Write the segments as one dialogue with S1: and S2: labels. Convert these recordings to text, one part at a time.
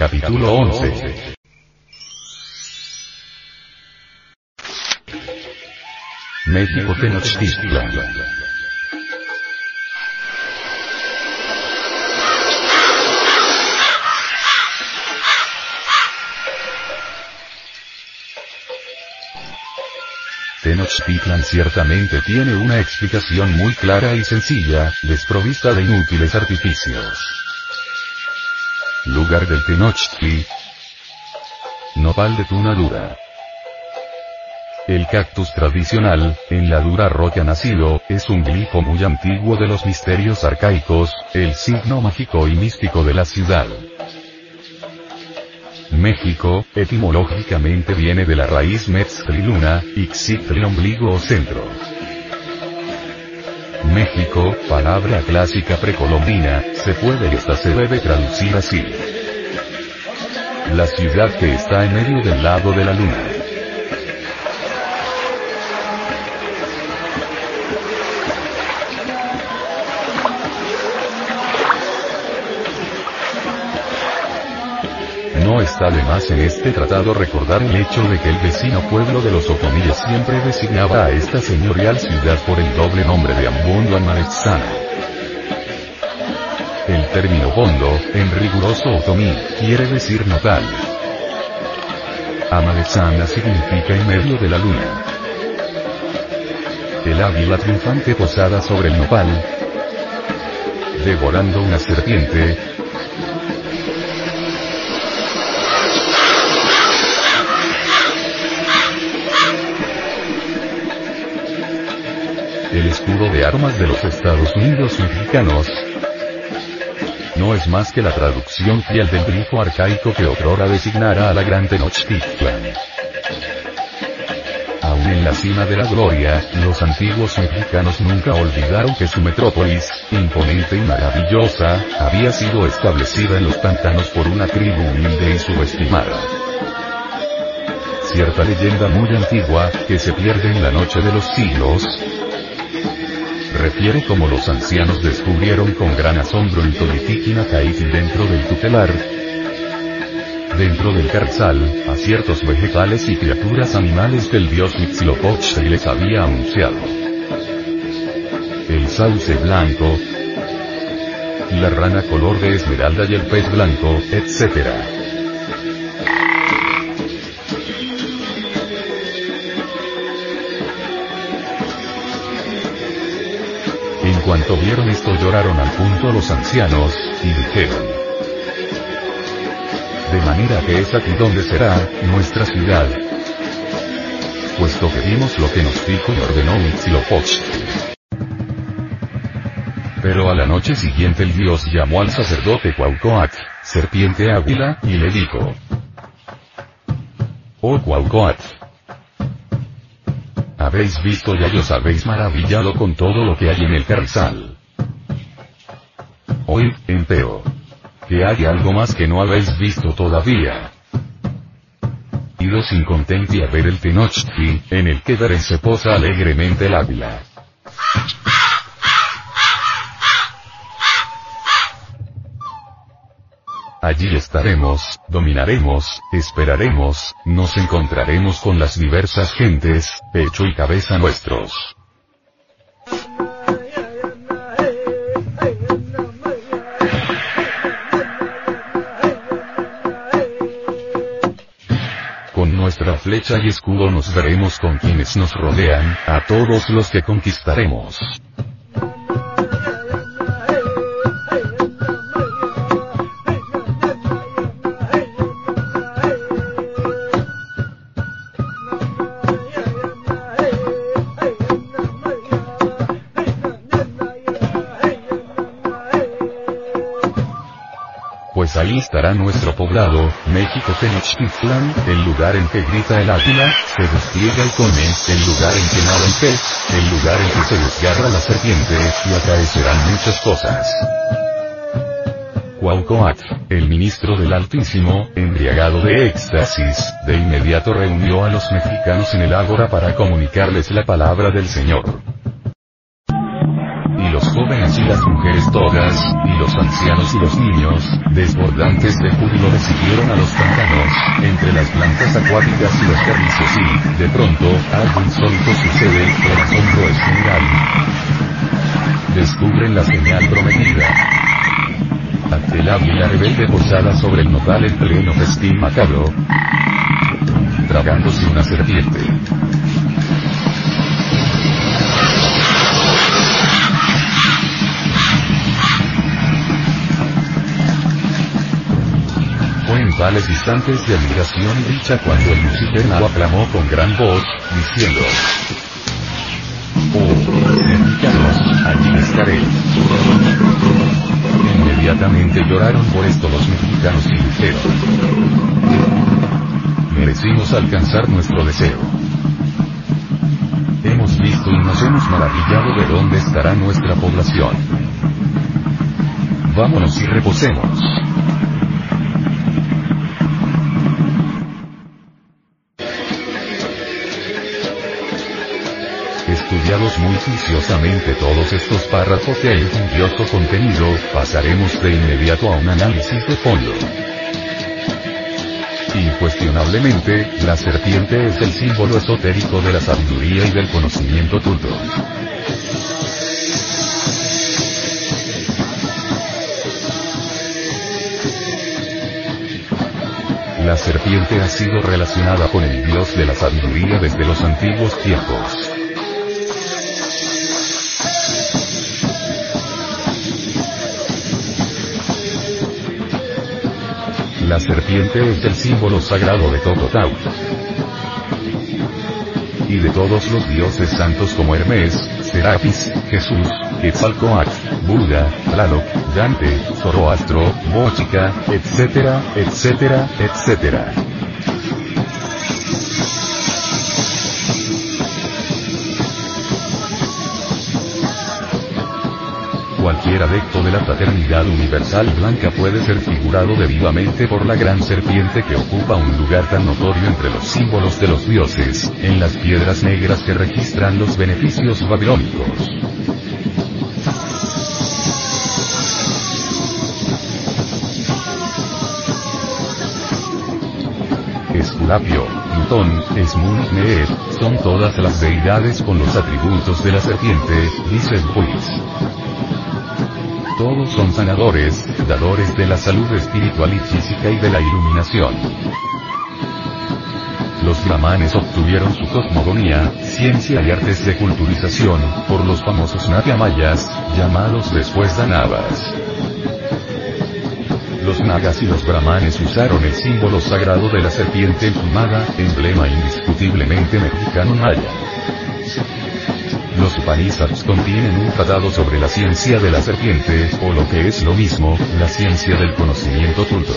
S1: Capítulo 11. México Tenochtitlan. Tenochtitlan ciertamente tiene una explicación muy clara y sencilla, desprovista de inútiles artificios. Lugar del Tenochtli. Nopal de Tunadura. El cactus tradicional, en la dura roca nacido, es un glifo muy antiguo de los misterios arcaicos, el signo mágico y místico de la ciudad. México, etimológicamente viene de la raíz Metztriluna, Ixitli ombligo o centro. México, palabra clásica precolombina, se puede y hasta se debe traducir así. La ciudad que está en medio del lado de la luna. No está de más en este tratado recordar el hecho de que el vecino pueblo de los otomíes siempre designaba a esta señorial ciudad por el doble nombre de Amarexana. El término bondo, en riguroso otomí, quiere decir notal. Amarexana significa en medio de la luna. El águila triunfante posada sobre el nopal, devorando una serpiente, el escudo de armas de los Estados Unidos mexicanos, no es más que la traducción fiel del grifo arcaico que otrora designara a la gran Tenochtitlan. Aún en la cima de la gloria, los antiguos mexicanos nunca olvidaron que su metrópolis, imponente y maravillosa, había sido establecida en los pantanos por una tribu humilde y subestimada. Cierta leyenda muy antigua, que se pierde en la noche de los siglos, refiere como los ancianos descubrieron con gran asombro el Tolitiquinacaitl dentro del tutelar, dentro del carzal, a ciertos vegetales y criaturas animales que el dios Huitzilopochtli les había anunciado. El sauce blanco, la rana color de esmeralda y el pez blanco, etc. cuanto vieron esto lloraron al punto los ancianos, y dijeron. De manera que es aquí donde será, nuestra ciudad. Puesto que vimos lo que nos dijo y ordenó Huitzilopochtli. Pero a la noche siguiente el dios llamó al sacerdote Cuaucoac, serpiente águila, y le dijo. Oh Cuaucoac, habéis visto y os habéis maravillado con todo lo que hay en el carrizal. Hoy, empero. Que hay algo más que no habéis visto todavía. Ido sin contenti a ver el Tenochtli, en el que daré se posa alegremente el águila. Allí estaremos, dominaremos, esperaremos, nos encontraremos con las diversas gentes, pecho y cabeza nuestros. Con nuestra flecha y escudo nos veremos con quienes nos rodean, a todos los que conquistaremos. Ahí estará nuestro poblado, México Tenochtitlan, el lugar en que grita el águila, se despliega el cone, el lugar en que nada el pez, el lugar en que se desgarra la serpiente, y acaecerán muchas cosas. Cuaucoatl, el ministro del Altísimo, embriagado de éxtasis, de inmediato reunió a los mexicanos en el ágora para comunicarles la palabra del Señor las mujeres todas, y los ancianos y los niños, desbordantes de júbilo le siguieron a los pantanos, entre las plantas acuáticas y los servicios y, de pronto, algo insólito sucede, el asombro es general. Descubren la señal prometida. Ante el águila rebelde posada sobre el nopal en pleno festín macabro, tragándose una serpiente. Instantes de admiración dicha cuando el Lucifer aclamó con gran voz, diciendo, Oh, mexicanos, allí estaré. Inmediatamente lloraron por esto los mexicanos y dijeron, merecimos alcanzar nuestro deseo. Hemos visto y nos hemos maravillado de dónde estará nuestra población. Vámonos y reposemos. Estudiados muy juiciosamente todos estos párrafos de enjundioso contenido, pasaremos de inmediato a un análisis de fondo. Incuestionablemente, la serpiente es el símbolo esotérico de la sabiduría y del conocimiento tuto. La serpiente ha sido relacionada con el dios de la sabiduría desde los antiguos tiempos. La serpiente es el símbolo sagrado de Tototau. Y de todos los dioses santos como Hermes, Serapis, Jesús, Quetzalcoatl, Buda, Tlaloc, Dante, Zoroastro, Bochica, etcétera, etcétera, etcétera. Cualquier adepto de la fraternidad universal blanca puede ser figurado de vivamente por la gran serpiente que ocupa un lugar tan notorio entre los símbolos de los dioses, en las piedras negras que registran los beneficios babilónicos. Esculapio, Plutón, Esmun, Meer, son todas las deidades con los atributos de la serpiente, dice Buis. Todos son sanadores, dadores de la salud espiritual y física y de la iluminación. Los brahmanes obtuvieron su cosmogonía, ciencia y artes de culturización, por los famosos mayas, llamados después danavas. Los nagas y los brahmanes usaron el símbolo sagrado de la serpiente emplumada, emblema indiscutiblemente mexicano maya. Los Upanishads contienen un tratado sobre la ciencia de la serpiente, o lo que es lo mismo, la ciencia del conocimiento tulto.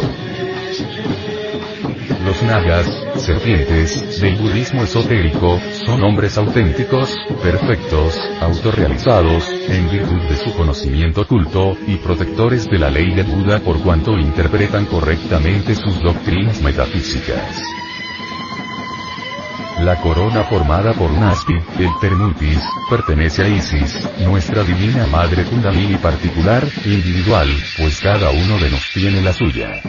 S1: Los nagas, serpientes, del budismo esotérico, son hombres auténticos, perfectos, autorrealizados, en virtud de su conocimiento culto, y protectores de la ley de Buda por cuanto interpretan correctamente sus doctrinas metafísicas. La corona formada por Naspi, el Termutis, pertenece a Isis, nuestra divina madre Kundalini particular, individual, pues cada uno de nos tiene la suya.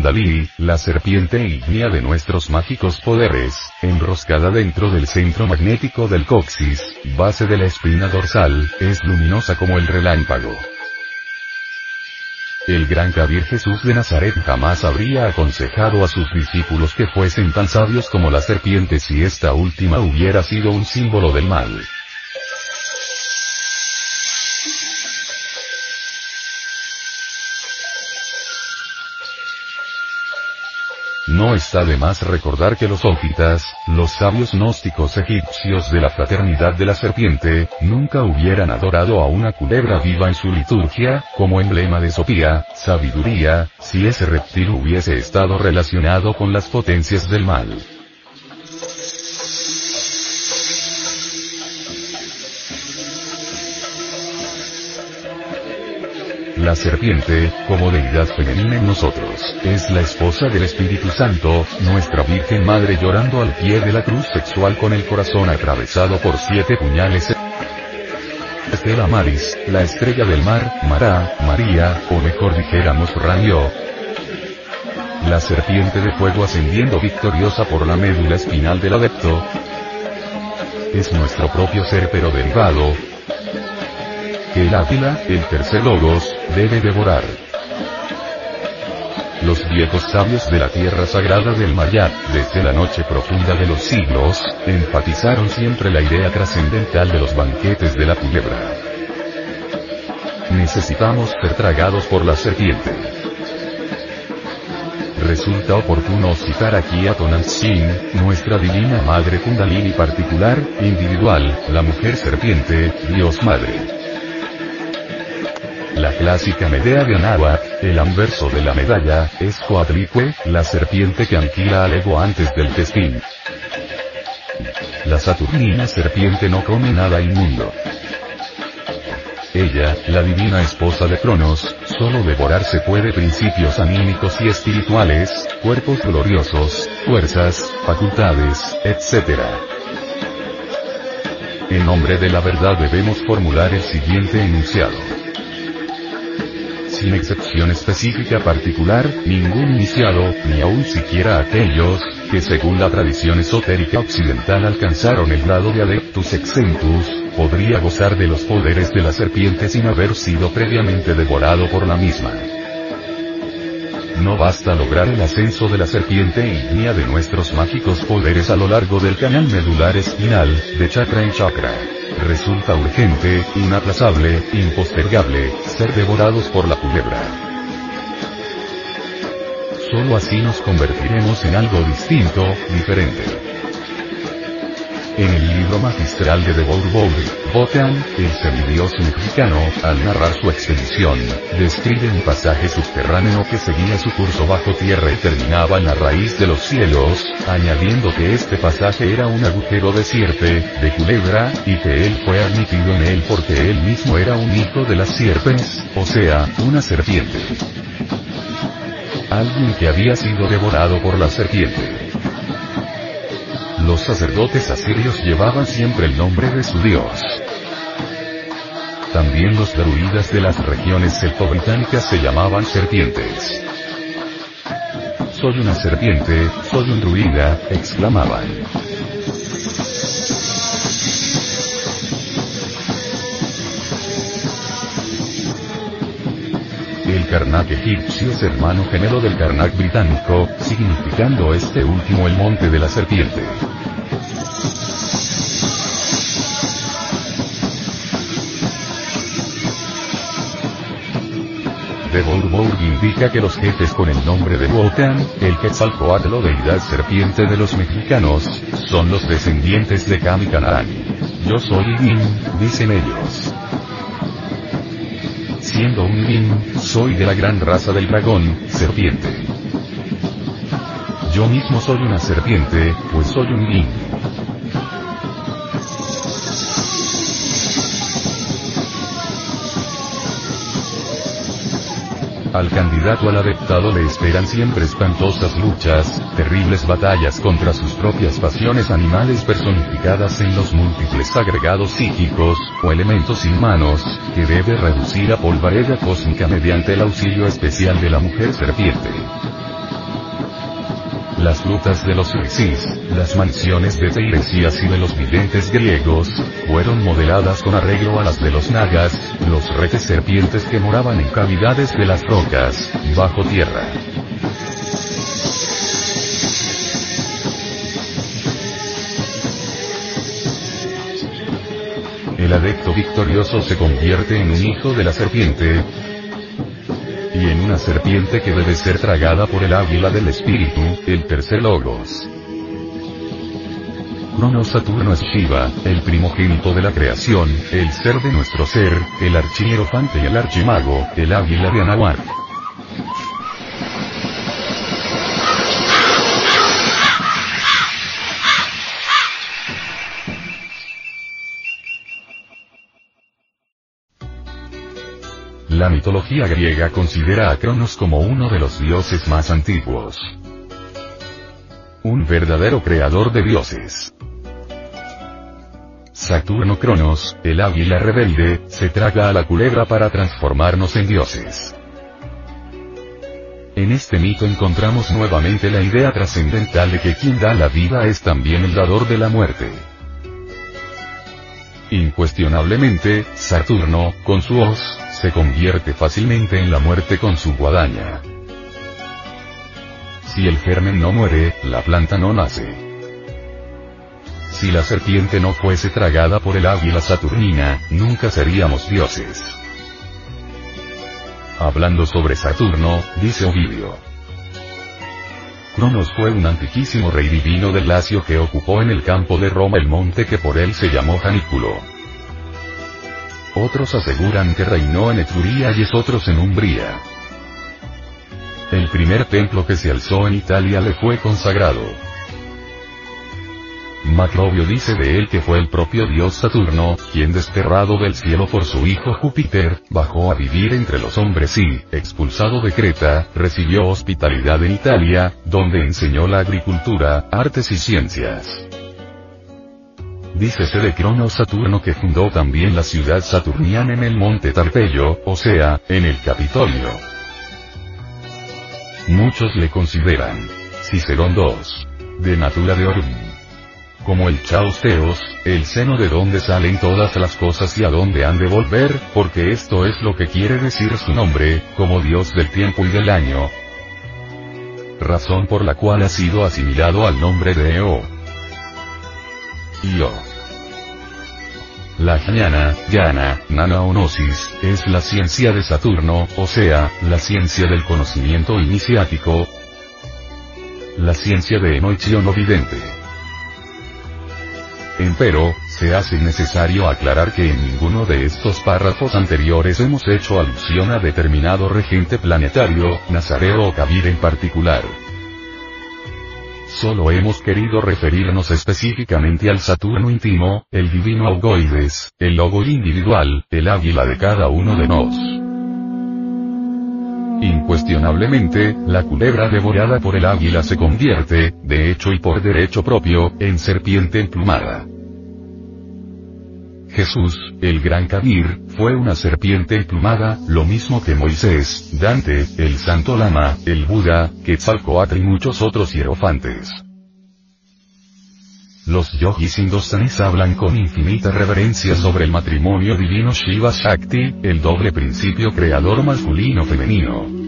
S1: Kundalini, la serpiente ígnea de nuestros mágicos poderes, enroscada dentro del centro magnético del coxis, base de la espina dorsal, es luminosa como el relámpago. El gran Kabir Jesús de Nazaret jamás habría aconsejado a sus discípulos que fuesen tan sabios como la serpiente si esta última hubiera sido un símbolo del mal. No está de más recordar que los ófitas, los sabios gnósticos egipcios de la fraternidad de la serpiente, nunca hubieran adorado a una culebra viva en su liturgia, como emblema de sopía, sabiduría, si ese reptil hubiese estado relacionado con las potencias del mal. La serpiente, como deidad femenina en nosotros, es la esposa del Espíritu Santo, nuestra Virgen Madre llorando al pie de la cruz sexual con el corazón atravesado por siete puñales. Estela Maris, la estrella del mar, Mará, María, o mejor dijéramos Ranio. La serpiente de fuego ascendiendo victoriosa por la médula espinal del adepto. Es nuestro propio ser pero derivado, el águila, el tercer logos, debe devorar. Los viejos sabios de la tierra sagrada del Mayat, desde la noche profunda de los siglos, enfatizaron siempre la idea trascendental de los banquetes de la culebra. Necesitamos ser tragados por la serpiente. Resulta oportuno citar aquí a Tonantzin, nuestra divina madre Kundalini particular, individual, la mujer serpiente, Dios Madre. Clásica Medea de Anáhuac, el anverso de la medalla, es Coatlicue, la serpiente que anquila al ego antes del festín. La Saturnina serpiente no come nada inmundo. Ella, la divina esposa de Cronos, solo devorarse puede principios anímicos y espirituales, cuerpos gloriosos, fuerzas, facultades, etc. En nombre de la verdad debemos formular el siguiente enunciado sin excepción específica particular, ningún iniciado, ni aun siquiera aquellos, que según la tradición esotérica occidental alcanzaron el grado de adeptus exentus, podría gozar de los poderes de la serpiente sin haber sido previamente devorado por la misma. No basta lograr el ascenso de la serpiente ígnea de nuestros mágicos poderes a lo largo del canal medular espinal, de chakra en chakra resulta urgente, inaplazable, impostergable, ser devorados por la culebra. Solo así nos convertiremos en algo distinto, diferente. En el libro magistral de Debord Botan, el semidios mexicano, al narrar su expedición, describe un pasaje subterráneo que seguía su curso bajo tierra y terminaba en la raíz de los cielos, añadiendo que este pasaje era un agujero de sierpe, de culebra, y que él fue admitido en él porque él mismo era un hijo de las sierpes, o sea, una serpiente. Alguien que había sido devorado por la serpiente. Los sacerdotes asirios llevaban siempre el nombre de su dios. También los druidas de las regiones celto-británicas se llamaban serpientes. Soy una serpiente, soy un druida, exclamaban. El Karnak egipcio es hermano gemelo del Karnak británico, significando este último el monte de la serpiente. De indica que los jefes con el nombre de Wotan, el Quetzalcoatl o deidad serpiente de los mexicanos, son los descendientes de Kami Yo soy Yin, dicen ellos. Siendo un Yin, soy de la gran raza del dragón, serpiente. Yo mismo soy una serpiente, pues soy un Yin. Al candidato al adeptado le esperan siempre espantosas luchas, terribles batallas contra sus propias pasiones animales personificadas en los múltiples agregados psíquicos, o elementos inmanos, que debe reducir a polvareda cósmica mediante el auxilio especial de la mujer serpiente. Las frutas de los Isis, las mansiones de Teiresias y de los videntes griegos, fueron modeladas con arreglo a las de los nagas, los retes serpientes que moraban en cavidades de las rocas, bajo tierra. El adepto victorioso se convierte en un hijo de la serpiente, una serpiente que debe ser tragada por el águila del espíritu, el tercer logos. Cronos Saturno es Shiva, el primogénito de la creación, el ser de nuestro ser, el archierofante y el archimago, el águila de Anahuac. La mitología griega considera a Cronos como uno de los dioses más antiguos. Un verdadero creador de dioses. Saturno Cronos, el águila rebelde, se traga a la culebra para transformarnos en dioses. En este mito encontramos nuevamente la idea trascendental de que quien da la vida es también el dador de la muerte. Incuestionablemente, Saturno, con su hoz, se convierte fácilmente en la muerte con su guadaña. Si el germen no muere, la planta no nace. Si la serpiente no fuese tragada por el águila saturnina, nunca seríamos dioses. Hablando sobre Saturno, dice Ovidio. Cronos fue un antiquísimo rey divino del Lacio que ocupó en el campo de Roma el monte que por él se llamó Janículo. Otros aseguran que reinó en Etruria y es otros en Umbría. El primer templo que se alzó en Italia le fue consagrado. Macrobio dice de él que fue el propio dios Saturno, quien desterrado del cielo por su hijo Júpiter, bajó a vivir entre los hombres y, expulsado de Creta, recibió hospitalidad en Italia, donde enseñó la agricultura, artes y ciencias. Dícese de Cronos Saturno que fundó también la ciudad saturniana en el monte Tarpeyo, o sea, en el Capitolio. Muchos le consideran Cicerón II. De Natura de Orum. Como el Chaos Theos, el seno de donde salen todas las cosas y a dónde han de volver, porque esto es lo que quiere decir su nombre, como Dios del tiempo y del año. Razón por la cual ha sido asimilado al nombre de Eo. Io. La jnana, yana, nanaonosis, es la ciencia de Saturno, o sea, la ciencia del conocimiento iniciático, la ciencia de Enoichio no vidente. Empero, se hace necesario aclarar que en ninguno de estos párrafos anteriores hemos hecho alusión a determinado regente planetario, Nazareo o Kabir en particular. Solo hemos querido referirnos específicamente al Saturno íntimo, el divino Algoides, el logo individual, el águila de cada uno de nos. Incuestionablemente, la culebra devorada por el águila se convierte, de hecho y por derecho propio, en serpiente emplumada. Jesús, el gran Kabir, fue una serpiente emplumada, lo mismo que Moisés, Dante, el Santo Lama, el Buda, Quetzalcoatl y muchos otros hierofantes. Los yogis indostanes hablan con infinita reverencia sobre el matrimonio divino Shiva Shakti, el doble principio creador masculino-femenino.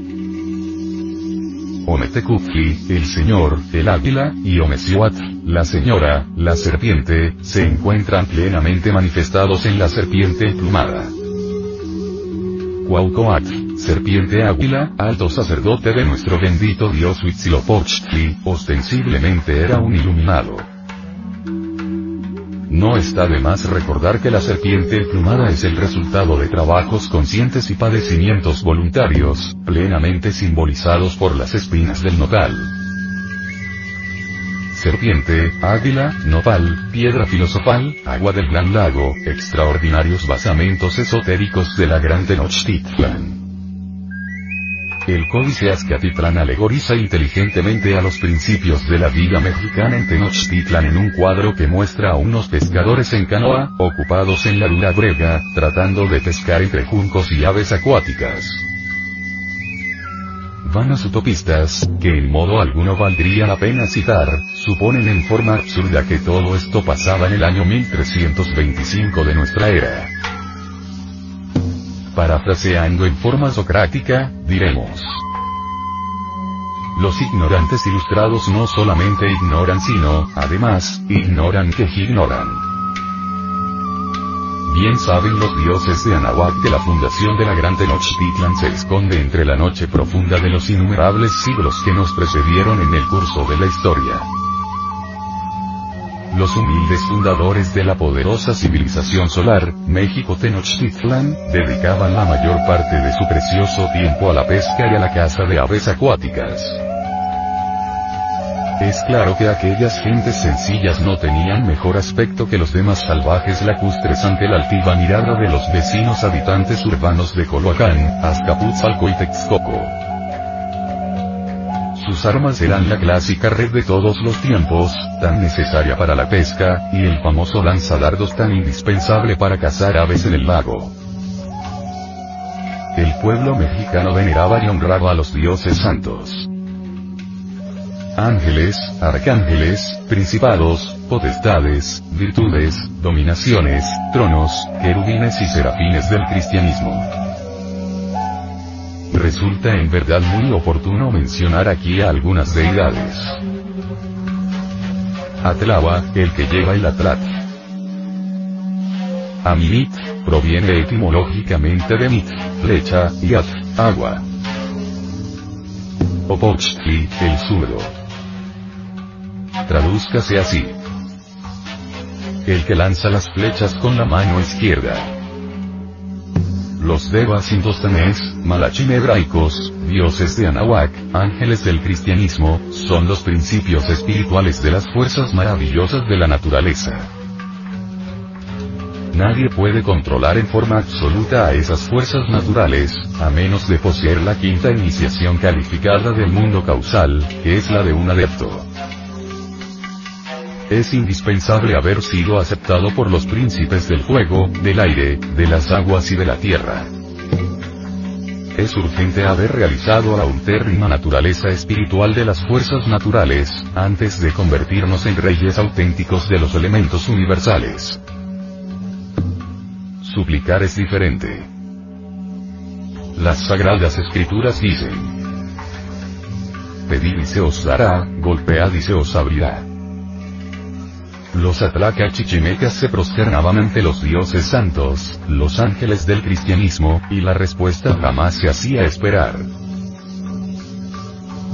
S1: Ometekuki, el señor, el águila, y Omesiwat, la señora, la serpiente, se encuentran plenamente manifestados en la serpiente emplumada. Cuaucoatl, serpiente águila, alto sacerdote de nuestro bendito dios Huitzilopochtli, ostensiblemente era un iluminado. No está de más recordar que la serpiente emplumada es el resultado de trabajos conscientes y padecimientos voluntarios, plenamente simbolizados por las espinas del nopal. Serpiente, águila, nopal, piedra filosofal, agua del gran lago, extraordinarios basamentos esotéricos de la gran Tenochtitlan. El códice Azcatitlán alegoriza inteligentemente a los principios de la vida mexicana en Tenochtitlan en un cuadro que muestra a unos pescadores en canoa, ocupados en la luna brega, tratando de pescar entre juncos y aves acuáticas. vanas utopistas, que en modo alguno valdría la pena citar, suponen en forma absurda que todo esto pasaba en el año 1325 de nuestra era. Parafraseando en forma socrática, diremos. Los ignorantes ilustrados no solamente ignoran sino, además, ignoran que ignoran. Bien saben los dioses de Anahuac que la fundación de la gran Tenochtitlan se esconde entre la noche profunda de los innumerables siglos que nos precedieron en el curso de la historia. Los humildes fundadores de la poderosa civilización solar, México Tenochtitlan, dedicaban la mayor parte de su precioso tiempo a la pesca y a la caza de aves acuáticas. Es claro que aquellas gentes sencillas no tenían mejor aspecto que los demás salvajes lacustres ante la altiva mirada de los vecinos habitantes urbanos de Coloacán, Azcapotzalco y Texcoco. Sus armas eran la clásica red de todos los tiempos, tan necesaria para la pesca, y el famoso lanzadardos tan indispensable para cazar aves en el lago. El pueblo mexicano veneraba y honraba a los dioses santos ángeles, arcángeles, principados, potestades, virtudes, dominaciones, tronos, querubines y serafines del cristianismo. Resulta en verdad muy oportuno mencionar aquí a algunas deidades. Atlawa, el que lleva el Atlat. Amit, proviene etimológicamente de mit, flecha, y at, agua. Opochtli, el zurdo. Tradúzcase así. El que lanza las flechas con la mano izquierda. Los devas indostanés, malachim hebraicos, dioses de Anahuac, ángeles del cristianismo, son los principios espirituales de las fuerzas maravillosas de la naturaleza. Nadie puede controlar en forma absoluta a esas fuerzas naturales, a menos de poseer la quinta iniciación calificada del mundo causal, que es la de un adepto es indispensable haber sido aceptado por los príncipes del fuego, del aire, de las aguas y de la tierra. Es urgente haber realizado la ultérrima naturaleza espiritual de las fuerzas naturales, antes de convertirnos en reyes auténticos de los elementos universales. Suplicar es diferente. Las sagradas escrituras dicen, Pedid y se os dará, golpead y se os abrirá. Los Atlaca chichimecas se prosternaban ante los dioses santos, los ángeles del cristianismo, y la respuesta jamás se hacía esperar.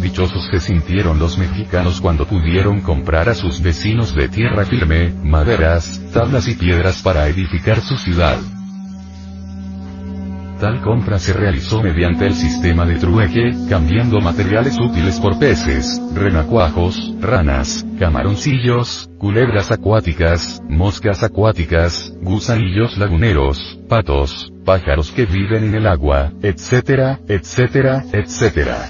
S1: Dichosos se sintieron los mexicanos cuando pudieron comprar a sus vecinos de tierra firme, maderas, tablas y piedras para edificar su ciudad. Tal compra se realizó mediante el sistema de trueque, cambiando materiales útiles por peces, renacuajos, ranas, camaroncillos, culebras acuáticas, moscas acuáticas, gusanillos laguneros, patos, pájaros que viven en el agua, etcétera, etcétera, etcétera.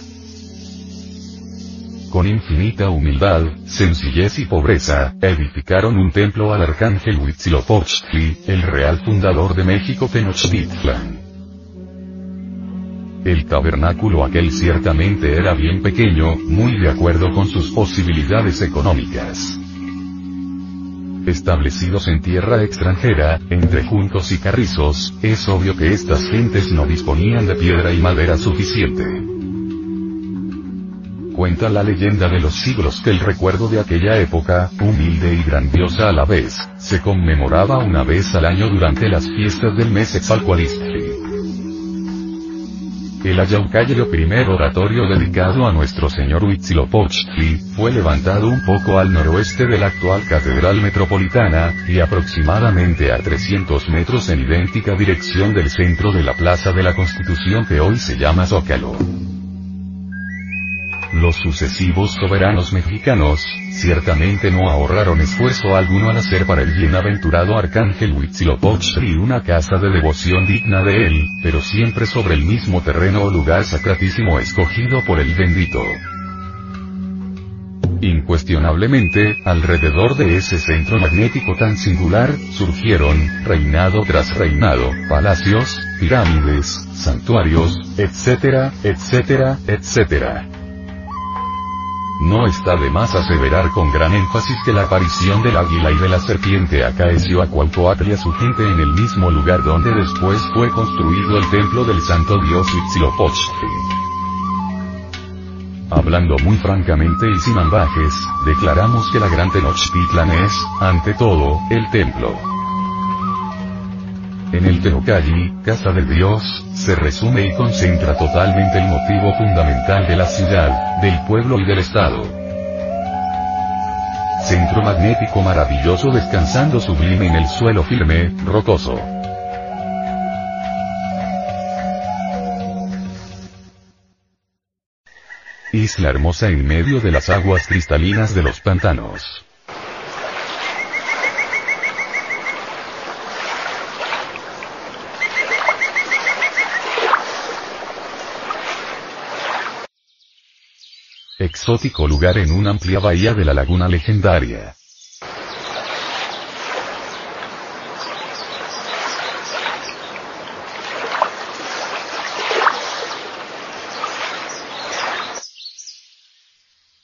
S1: Con infinita humildad, sencillez y pobreza, edificaron un templo al arcángel Huitzilopochtli, el real fundador de México Tenochtitlan. El tabernáculo aquel ciertamente era bien pequeño, muy de acuerdo con sus posibilidades económicas. Establecidos en tierra extranjera, entre juncos y carrizos, es obvio que estas gentes no disponían de piedra y madera suficiente. Cuenta la leyenda de los siglos que el recuerdo de aquella época, humilde y grandiosa a la vez, se conmemoraba una vez al año durante las fiestas del mes Exalcoalistli. El Ayaucayo primer oratorio dedicado a nuestro señor Huitzilopochtli, fue levantado un poco al noroeste de la actual Catedral Metropolitana, y aproximadamente a 300 metros en idéntica dirección del centro de la Plaza de la Constitución que hoy se llama Zócalo. Los sucesivos soberanos mexicanos, ciertamente no ahorraron esfuerzo alguno al hacer para el bienaventurado arcángel Huitzilopochtli una casa de devoción digna de él, pero siempre sobre el mismo terreno o lugar sacratísimo escogido por el bendito. Incuestionablemente, alrededor de ese centro magnético tan singular, surgieron, reinado tras reinado, palacios, pirámides, santuarios, etcétera, etcétera, etcétera. No está de más aseverar con gran énfasis que la aparición del águila y de la serpiente acaeció a Cuauhtémoc y a su gente en el mismo lugar donde después fue construido el templo del santo dios Huitzilopochtli. Hablando muy francamente y sin ambajes, declaramos que la gran Tenochtitlan es, ante todo, el templo. En el Teocalli, Casa de Dios, se resume y concentra totalmente el motivo fundamental de la ciudad, del pueblo y del Estado. Centro magnético maravilloso descansando sublime en el suelo firme, rocoso. Isla hermosa en medio de las aguas cristalinas de los pantanos. Exótico lugar en una amplia bahía de la laguna legendaria.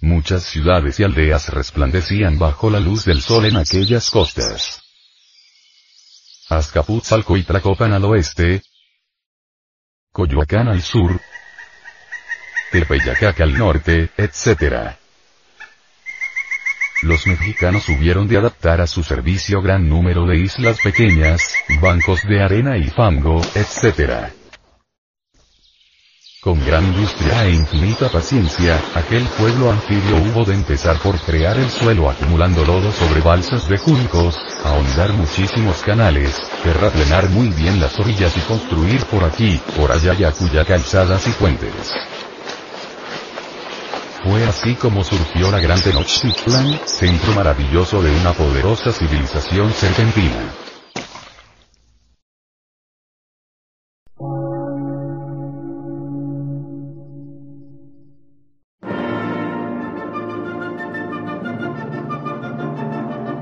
S1: Muchas ciudades y aldeas resplandecían bajo la luz del sol en aquellas costas. Azcapotzalco y Tlacopan al oeste, Coyoacán al sur, Tepeyacac al norte, etc. Los mexicanos hubieron de adaptar a su servicio gran número de islas pequeñas, bancos de arena y fango, etc. Con gran industria e infinita paciencia, aquel pueblo anfibio hubo de empezar por crear el suelo acumulando lodo sobre balsas de juncos, ahondar muchísimos canales, terraplenar muy bien las orillas y construir por aquí, por allá y acuya calzadas y puentes. Fue así como surgió la Gran Tenochtitlan, centro maravilloso de una poderosa civilización serpentina.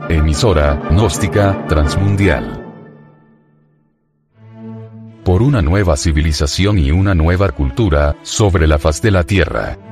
S1: Emisora, gnóstica, transmundial. Por una nueva civilización y una nueva cultura, sobre la faz de la Tierra.